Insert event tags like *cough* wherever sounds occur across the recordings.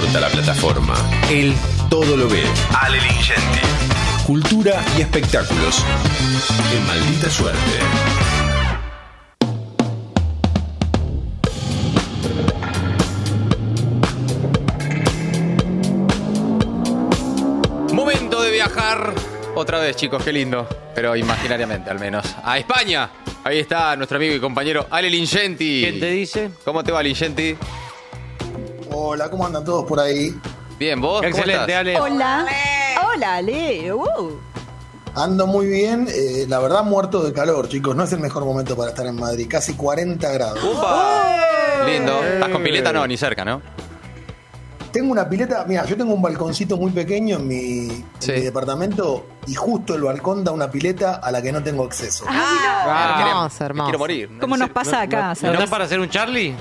importa la plataforma, él todo lo ve. Ale Lingenti. Cultura y espectáculos. En maldita suerte. Momento de viajar. Otra vez, chicos, qué lindo. Pero imaginariamente, al menos. A España. Ahí está nuestro amigo y compañero Ale Lingenti. ¿Quién te dice? ¿Cómo te va, Lingenti? Hola, ¿cómo andan todos por ahí? Bien, ¿vos? ¿Cómo Excelente, estás? Ale. Hola. Hola, Ale. Uh. Ando muy bien, eh, la verdad muerto de calor, chicos, no es el mejor momento para estar en Madrid, casi 40 grados. ¡Upa! Lindo. ¿Estás con pileta? No, ni cerca, ¿no? Tengo una pileta, mira, yo tengo un balconcito muy pequeño en mi, en Sí. mi departamento y justo el balcón da una pileta a la que no tengo acceso. Ah, hermoso, Me quiero morir. ¿Cómo nos pasa acá? ¿No estás para hacer un Charlie?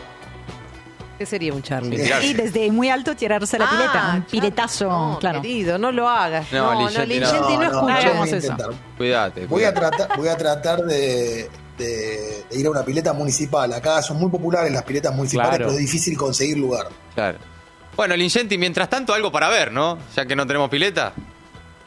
¿Qué sería un Charlie? Sí. Y desde muy alto tirarse a la pileta. Un piletazo, no, claro. Querido, no lo hagas. No, No, no, Ligenti, no. Ligenti no, No, no, escucha. yo voy a hagamos eso. intentar. Cuídate. Voy a tratar, voy a tratar de, de- de ir a una pileta municipal. Acá son muy populares las piletas municipales, Claro. pero es difícil conseguir lugar. Claro. Bueno, Lingenti, mientras tanto, algo para ver, ¿no? Ya que no tenemos pileta.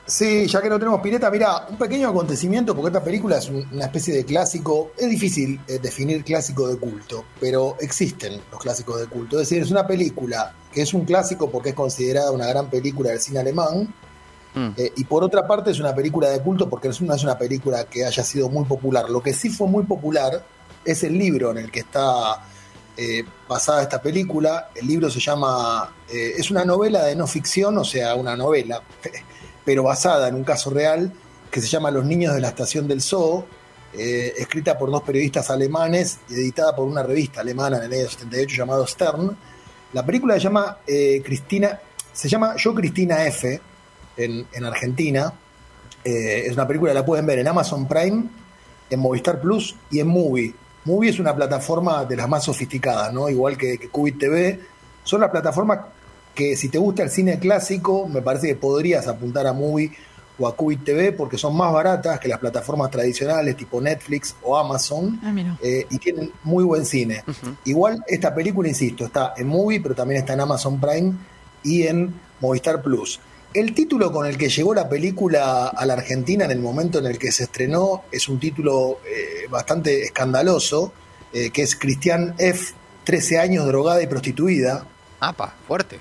Sí, ya que no tenemos pileta, mira, un pequeño acontecimiento, porque esta película es un- una especie de clásico. Es difícil eh, definir clásico de culto, pero existen los clásicos de culto. Es decir, es una película que es un clásico porque es considerada una gran película del cine alemán. Mm. eh, y por otra parte es una película de culto porque no es una, es una película que haya sido muy popular. Lo que sí fue muy popular es el libro en el que está eh, basada esta película. El libro se llama, eh, es una novela de no ficción, o sea, una novela, *laughs* pero basada en un caso real que se llama Los niños de la estación del Zoo, eh, escrita por dos periodistas alemanes y editada por una revista alemana en el año 78 llamado Stern. La película se llama eh, Cristina, se llama Yo Cristina F en, en Argentina. Eh, es una película que la pueden ver en Amazon Prime, en Movistar Plus y en Movie. Movie es una plataforma de las más sofisticadas, ¿no? Igual que, que TV. Son las plataformas que si te gusta el cine clásico, me parece que podrías apuntar a Movie o a Qubit TV porque son más baratas que las plataformas tradicionales tipo Netflix o Amazon Ah, eh, y tienen muy buen cine. Igual esta película, insisto, está en Movie, pero también está en Amazon Prime y en Movistar Plus. El título con el que llegó la película a la Argentina en el momento en el que se estrenó es un título eh, bastante escandaloso, eh, que es Cristian F., 13 años, drogada y prostituida. Apa, fuerte.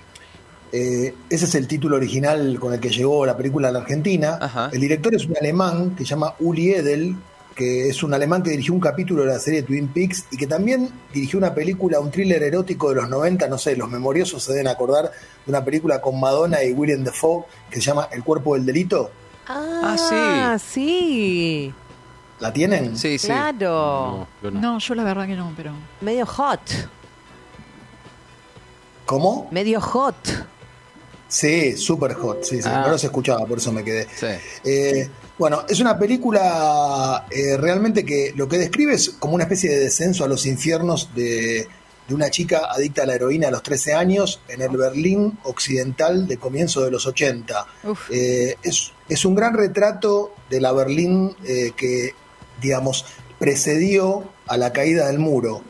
Eh, ese es el título original con el que llegó la película a la Argentina. Ajá. El director es un alemán que se llama Uli Edel, que es un alemán que dirigió un capítulo de la serie Twin Peaks y que también dirigió una película, un thriller erótico de los 90, no sé, los memoriosos se deben acordar de una película con Madonna y William Dafoe que se llama El cuerpo del delito. Ah, sí. ¿La tienen? Sí, sí. Claro. yo no. No, yo la verdad que no, pero. Medio hot. ¿Cómo? Medio hot. Sí, super hot, sí, sí, Ah. no los escuchaba, por eso me quedé. Sí. Eh, bueno, es una película eh, realmente que lo que describe es como una especie de descenso a los infiernos de, de una chica adicta a la heroína a los 13 años en el Berlín occidental de comienzo de los 80. Uf. Eh, es, es un gran retrato de la Berlín que, digamos, precedió a la caída del muro,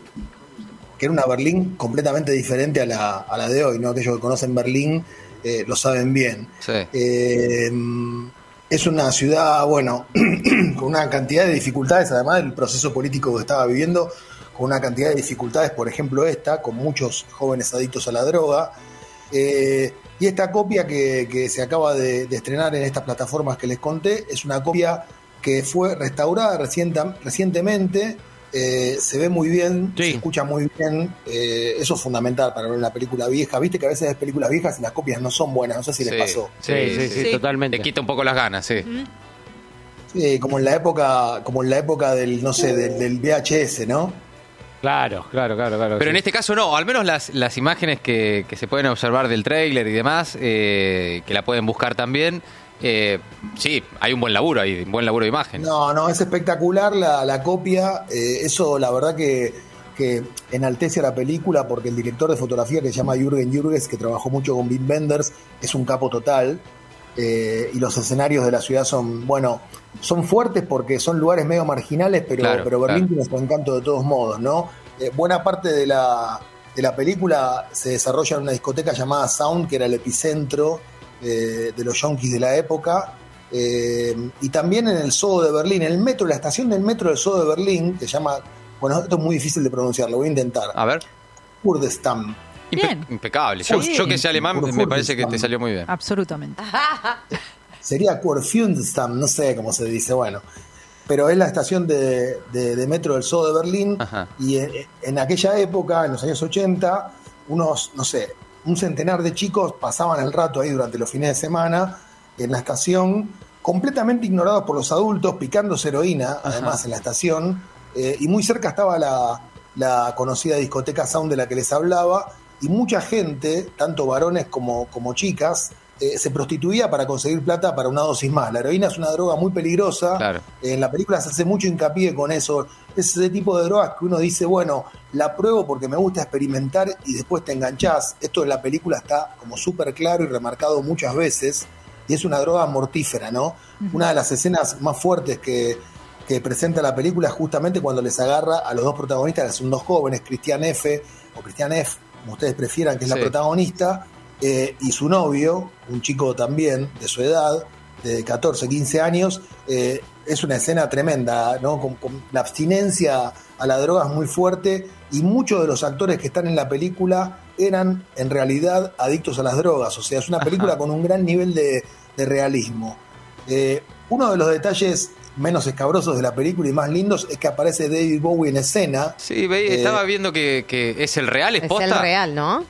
que era una Berlín completamente diferente a la, a la de hoy, ¿no? Aquellos que conocen Berlín eh, lo saben bien. Sí. Eh, es una ciudad, bueno, *clears throat* con una cantidad de dificultades, además del proceso político que estaba viviendo, con una cantidad de dificultades, por ejemplo esta, con muchos jóvenes adictos a la droga. Eh, y esta copia que, que se acaba de, de estrenar en estas plataformas que les conté es una copia que fue restaurada recientemente. Eh, se ve muy bien, Sí. se escucha muy bien. eh, eso es fundamental para ver una película vieja. Viste que a veces ves películas viejas y las copias no son buenas. No sé si les pasó. Sí, sí, sí, Sí. totalmente. Te quita un poco las ganas, sí. Sí, como en la época, como en la época del, no sé, del, del VHS, ¿no? Claro, claro, claro, claro. Pero en este caso no, al menos las, las imágenes que, que se pueden observar del tráiler y demás, eh, que la pueden buscar también, eh, sí, hay un buen laburo ahí, un buen laburo de imagen. No, no, es espectacular la, la copia. eh, eso, la verdad que, que enaltece a la película porque el director de fotografía que se llama Jürgen Jürges, que trabajó mucho con Wim Wenders, es un capo total. eh, y los escenarios de la ciudad son, bueno, son fuertes porque son lugares medio marginales, pero, Claro, pero Berlín claro. tiene su encanto de todos modos, ¿no? Buena parte de la, de la película se desarrolla en una discoteca llamada Sound, que era el epicentro eh, de los yonkis de la época. Eh, y también en el Zoo de Berlín, en el metro, la estación del metro del Zoo de Berlín, que se llama, bueno, esto es muy difícil de pronunciar, lo voy a intentar. A ver. Kurdistan. Impe- impecable. Yo, Sí. yo que sé alemán, me parece que te salió muy bien. Absolutamente. *laughs* Sería Kurfürstendamm, no sé cómo se dice, bueno. Pero es la estación de, de- de metro del Zoo de Berlín. Ajá. Y en, en aquella época, en los años 80, unos, no sé, un centenar de chicos pasaban el rato ahí durante los fines de semana en la estación, completamente ignorados por los adultos, picándose heroína, además, en la estación. eh, y muy cerca estaba la, la conocida discoteca Sound de la que les hablaba. Y mucha gente, tanto varones como, como chicas, eh, se prostituía para conseguir plata para una dosis más. La heroína es una droga muy peligrosa. Claro. En la película se hace mucho hincapié con eso. Es ese tipo de drogas que uno dice, bueno, la pruebo porque me gusta experimentar y después te enganchás. Esto en la película está como súper claro y remarcado muchas veces. Y es una droga mortífera, ¿no? Una de las escenas más fuertes que, que presenta la película es justamente cuando les agarra a los dos protagonistas, que son dos jóvenes, Cristian F. o Cristian F., como ustedes prefieran, que es Sí. la protagonista, eh, y su novio, un chico también de su edad, de 14, 15 años, eh, es una escena tremenda, ¿no? Con, con la abstinencia a la droga es muy fuerte y muchos de los actores que están en la película eran en realidad adictos a las drogas, o sea, es una película con un gran nivel de, de realismo. Eh, uno de los detalles menos escabrosos de la película y más lindos es que aparece David Bowie en escena. Sí, Eh, estaba viendo que, que es el real, ¿es Es posta? el real, ¿no?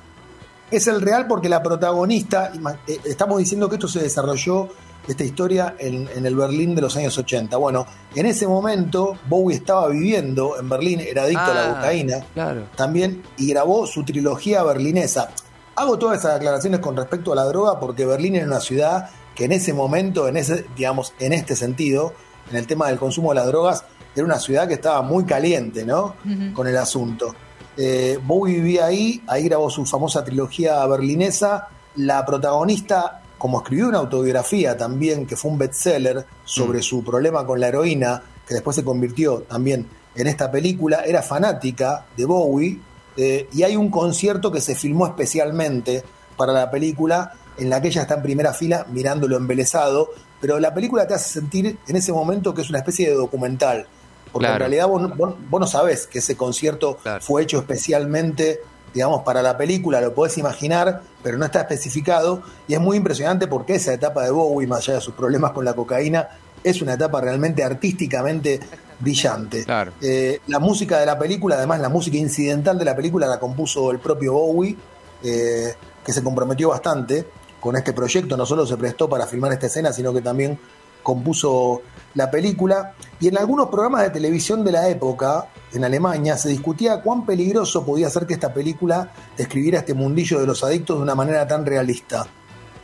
Es el real porque la protagonista, eh, estamos diciendo que esto se desarrolló, esta historia, en, en el Berlín de los años 80. Bueno, en ese momento Bowie estaba viviendo en Berlín, era adicto a la Ah, cocaína Claro. también y grabó su trilogía berlinesa. Hago todas esas aclaraciones con respecto a la droga porque Berlín era una ciudad que en ese momento, en ese, digamos, en este sentido, en el tema del consumo de las drogas, era una ciudad que estaba muy caliente, ¿no? Con el asunto. Eh, Bowie vivía ahí, ahí grabó su famosa trilogía berlinesa. La protagonista, como escribió una autobiografía también, que fue un bestseller sobre su problema con la heroína, que después se convirtió también en esta película, era fanática de Bowie. eh, y hay un concierto que se filmó especialmente para la película, en la que ella está en primera fila mirándolo embelesado. Pero la película te hace sentir en ese momento que es una especie de documental. Porque en realidad vos, no- vos- vos no sabés que ese concierto Claro. fue hecho especialmente, digamos, para la película, lo podés imaginar, pero no está especificado. Y es muy impresionante porque esa etapa de Bowie, más allá de sus problemas con la cocaína, es una etapa realmente artísticamente brillante. Claro. Eh, la música de la película, además la música incidental de la película la compuso el propio Bowie, eh, que se comprometió bastante con este proyecto, no solo se prestó para filmar esta escena, sino que también compuso la película. Y en algunos programas de televisión de la época, en Alemania, se discutía cuán peligroso podía ser que esta película describiera este mundillo de los adictos de una manera tan realista.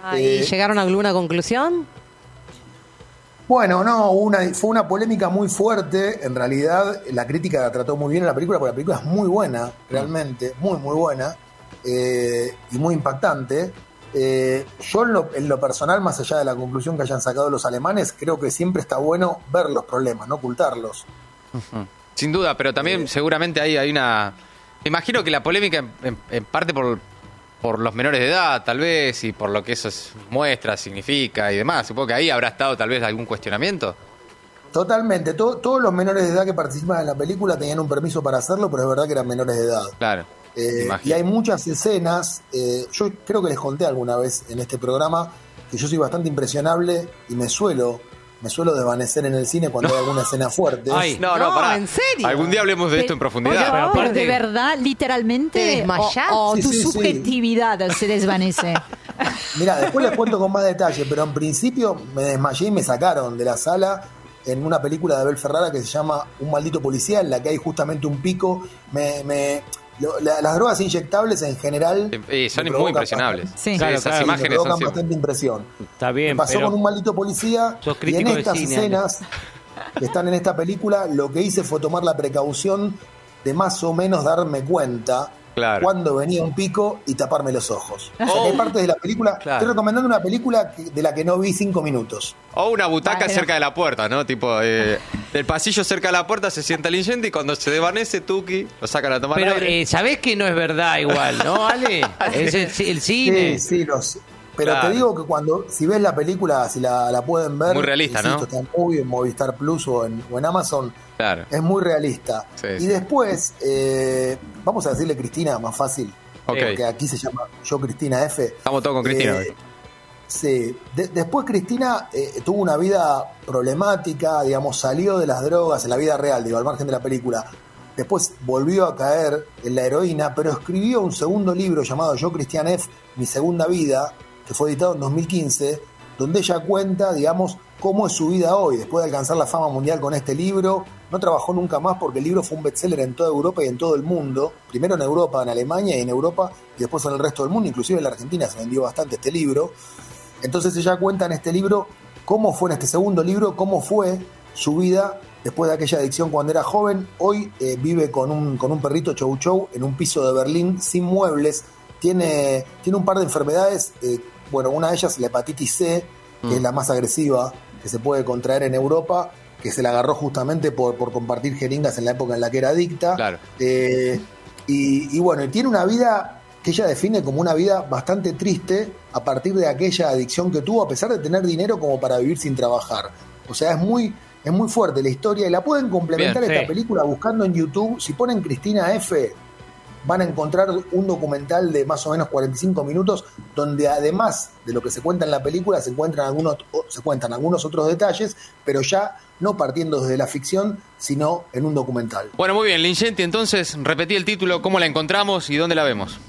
Ah, ¿Y Eh, llegaron a alguna conclusión? Bueno, no, una, fue una polémica muy fuerte. En realidad, la crítica la trató muy bien en la película, porque la película es muy buena, realmente, muy, muy buena eh, y muy impactante. Eh, yo, en lo, en lo personal, más allá de la conclusión que hayan sacado los alemanes, creo que siempre está bueno ver los problemas, no ocultarlos. Sin duda, pero también seguramente ahí hay una... Me imagino que la polémica en, en- en parte por, por los menores de edad, tal vez, y por lo que eso es- muestra, significa y demás. Supongo que ahí habrá estado tal vez algún cuestionamiento. Totalmente, to- todos los menores de edad que participan en la película tenían un permiso para hacerlo, pero es verdad que eran menores de edad. Claro. Eh, y hay muchas escenas, eh, yo creo que les conté alguna vez en este programa que yo soy bastante impresionable y me suelo, me suelo desvanecer en el cine cuando hay *laughs* alguna escena fuerte. Ay. No, no, No, pará. ¿en serio? Algún día hablemos de esto en profundidad. Pero aparte- de verdad, literalmente. ¿Te desmayás? O, o Sí, tu sí, sí. subjetividad se desvanece. *laughs* Mira, después les cuento con más detalle, pero en principio me desmayé y me sacaron de la sala en una película de Abel Ferrara que se llama Un maldito policía, en la que hay justamente un pico. Me, me- lo- la- las drogas inyectables en general Eh, son me muy impresionables. bastante- Sí. Claro, esas claro. me imágenes son provocan siempre... bastante impresión. Está bien, Me pasó pero con un maldito policía Sos y en estas cine, escenas que están en esta película lo que hice fue tomar la precaución de más o menos darme cuenta Claro. cuando venía un pico y taparme los ojos. O sea, que Oh. hay partes de la película. Claro. Estoy recomendando una película de la que no vi cinco minutos. O una butaca cerca de la puerta, ¿no? Tipo, eh, del pasillo cerca de la puerta se sienta Lingenti y cuando se desvanece Tuki lo sacan a tomar Pero aire. eh, sabés que no es verdad igual, ¿no, Ale? *laughs* Es el, el cine. Sí, sí, los. Pero Claro. te digo que cuando, si ves la película, si la, la pueden ver, Muy realista, ¿no? Está en Movie, en Movistar Plus o en, o en Amazon, Claro. es muy realista. Sí, y sí. después, eh, vamos a decirle Cristina, más fácil, porque aquí se llama Yo Cristina F. Estamos todos con Cristina Eh, hoy. Sí, De- después Cristina eh, tuvo una vida problemática, digamos, salió de las drogas en la vida real, digo, al margen de la película. Después volvió a caer en la heroína, pero escribió un segundo libro llamado Yo Cristian F, Mi Segunda Vida, que fue editado en 2015, donde ella cuenta, digamos, cómo es su vida hoy, después de alcanzar la fama mundial con este libro. No trabajó nunca más porque el libro fue un bestseller en toda Europa y en todo el mundo. Primero en Europa, en Alemania y en Europa, y después en el resto del mundo, inclusive en la Argentina se vendió bastante este libro. Entonces ella cuenta en este libro cómo fue en este segundo libro, cómo fue su vida después de aquella adicción cuando era joven. Hoy eh, vive con un, con un perrito chau chau en un piso de Berlín sin muebles. Tiene, tiene un par de enfermedades. eh, bueno, una de ellas es la hepatitis C, que es la más agresiva que se puede contraer en Europa, que se la agarró justamente por, por compartir jeringas en la época en la que era adicta. Claro. Eh, y, y bueno, y tiene una vida que ella define como una vida bastante triste a partir de aquella adicción que tuvo, a pesar de tener dinero como para vivir sin trabajar. O sea, es muy, es muy fuerte la historia y la pueden complementar Bien, esta sí. película buscando en YouTube. Si ponen Cristina F, van a encontrar un documental de más o menos 45 minutos donde además de lo que se cuenta en la película se encuentran algunos se cuentan algunos otros detalles, pero ya no partiendo desde la ficción, sino en un documental. Bueno, muy bien, Lingenti, entonces repetí el título, cómo la encontramos y dónde la vemos.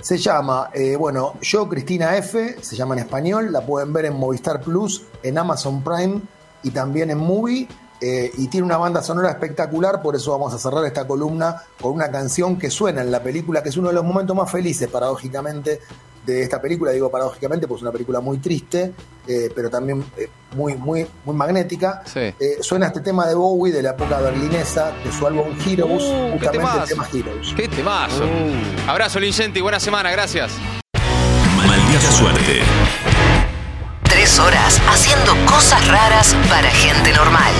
Se llama, eh, bueno, Yo Cristina F, se llama en español, la pueden ver en Movistar Plus, en Amazon Prime y también en Movie. eh, y tiene una banda sonora espectacular, por eso vamos a cerrar esta columna con una canción que suena en la película, que es uno de los momentos más felices, paradójicamente, de esta película. Digo paradójicamente, pues es una película muy triste, eh, pero también muy, muy, muy magnética. Sí. Eh, suena este tema de Bowie de la época berlinesa, de su álbum Heroes, Uh, justamente el tema Heroes. ¡Qué temazo! Uh. Abrazo, Lingenti, buena semana, gracias. Maldita suerte. Tres horas haciendo cosas raras para gente normal.